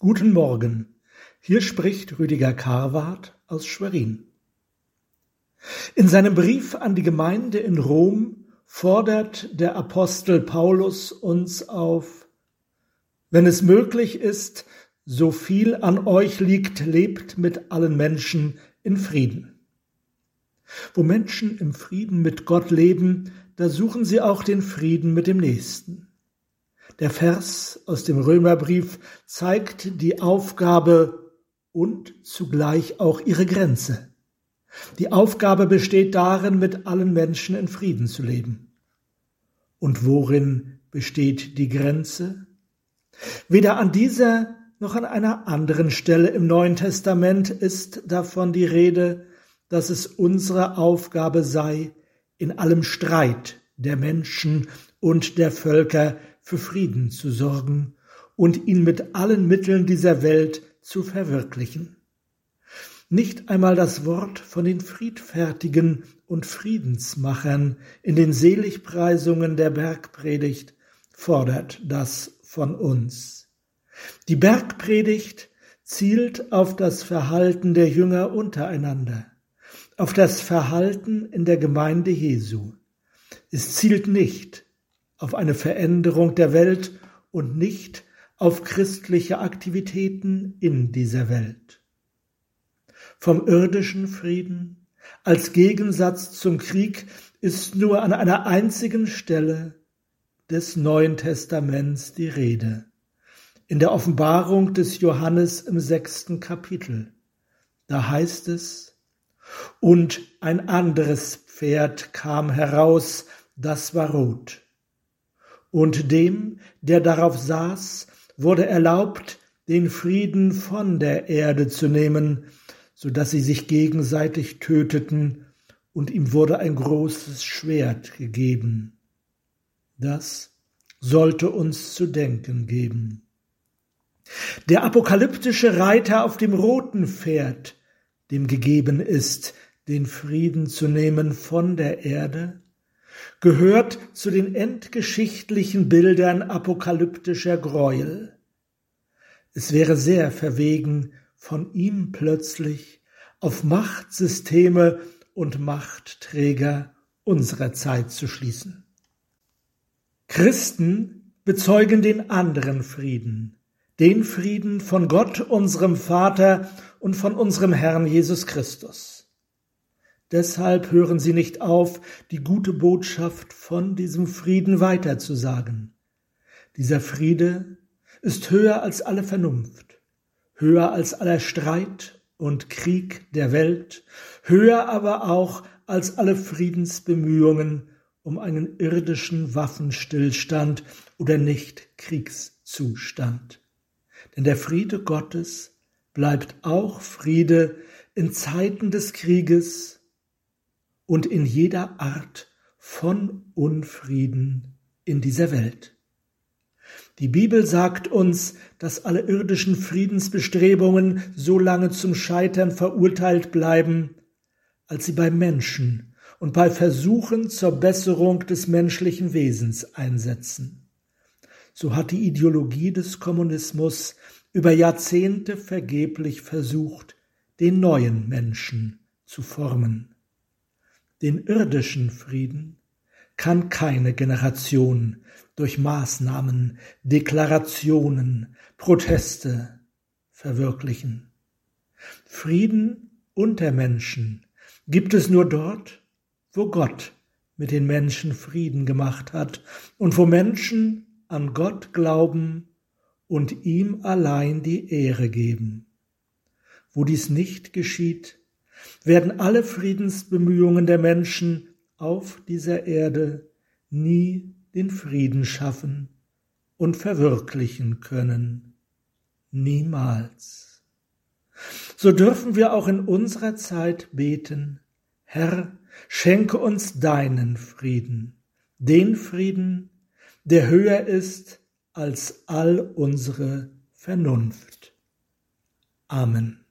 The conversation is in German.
Guten Morgen, hier spricht Rüdiger Karwart aus Schwerin. In seinem Brief an die Gemeinde in Rom fordert der Apostel Paulus uns auf, wenn es möglich ist, so viel an euch liegt, lebt mit allen Menschen in Frieden. Wo Menschen im Frieden mit Gott leben, da suchen sie auch den Frieden mit dem Nächsten. Der Vers aus dem Römerbrief zeigt die Aufgabe und zugleich auch ihre Grenze. Die Aufgabe besteht darin, mit allen Menschen in Frieden zu leben. Und worin besteht die Grenze? Weder an dieser noch an einer anderen Stelle im Neuen Testament ist davon die Rede, dass es unsere Aufgabe sei, in allem Streit der Menschen und der Völker für Frieden zu sorgen und ihn mit allen Mitteln dieser Welt zu verwirklichen. Nicht einmal das Wort von den Friedfertigen und Friedensmachern in den Seligpreisungen der Bergpredigt fordert das von uns. Die Bergpredigt zielt auf das Verhalten der Jünger untereinander, auf das Verhalten in der Gemeinde Jesu. Es zielt nicht auf eine Veränderung der Welt und nicht auf christliche Aktivitäten in dieser Welt. Vom irdischen Frieden als Gegensatz zum Krieg ist nur an einer einzigen Stelle des Neuen Testaments die Rede. In der Offenbarung des Johannes im sechsten Kapitel. Da heißt es, und ein anderes Pferd kam heraus, das war rot und dem, der darauf saß, wurde erlaubt, den Frieden von der Erde zu nehmen, so dass sie sich gegenseitig töteten, und ihm wurde ein großes Schwert gegeben. Das sollte uns zu denken geben. Der apokalyptische Reiter auf dem roten Pferd, dem gegeben ist, den Frieden zu nehmen von der Erde, gehört zu den endgeschichtlichen Bildern apokalyptischer Greuel. Es wäre sehr verwegen, von ihm plötzlich auf Machtsysteme und Machtträger unserer Zeit zu schließen. Christen bezeugen den anderen Frieden, den Frieden von Gott, unserem Vater und von unserem Herrn Jesus Christus. Deshalb hören sie nicht auf, die gute Botschaft von diesem Frieden weiterzusagen. Dieser Friede ist höher als alle Vernunft, höher als aller Streit und Krieg der Welt, höher aber auch als alle Friedensbemühungen um einen irdischen Waffenstillstand oder Nicht-Kriegszustand. Denn der Friede Gottes bleibt auch Friede in Zeiten des Krieges und in jeder Art von Unfrieden in dieser Welt. Die Bibel sagt uns, dass alle irdischen Friedensbestrebungen so lange zum Scheitern verurteilt bleiben, als sie bei Menschen und bei Versuchen zur Besserung des menschlichen Wesens einsetzen. So hat die Ideologie des Kommunismus über Jahrzehnte vergeblich versucht, den neuen Menschen zu formen. Den irdischen Frieden kann keine Generation durch Maßnahmen, Deklarationen, Proteste verwirklichen. Frieden unter Menschen gibt es nur dort, wo Gott mit den Menschen Frieden gemacht hat und wo Menschen an Gott glauben und ihm allein die Ehre geben. Wo dies nicht geschieht, werden alle Friedensbemühungen der Menschen auf dieser Erde nie den Frieden schaffen und verwirklichen können. Niemals. So dürfen wir auch in unserer Zeit beten, Herr, schenke uns deinen Frieden, den Frieden, der höher ist als all unsere Vernunft. Amen.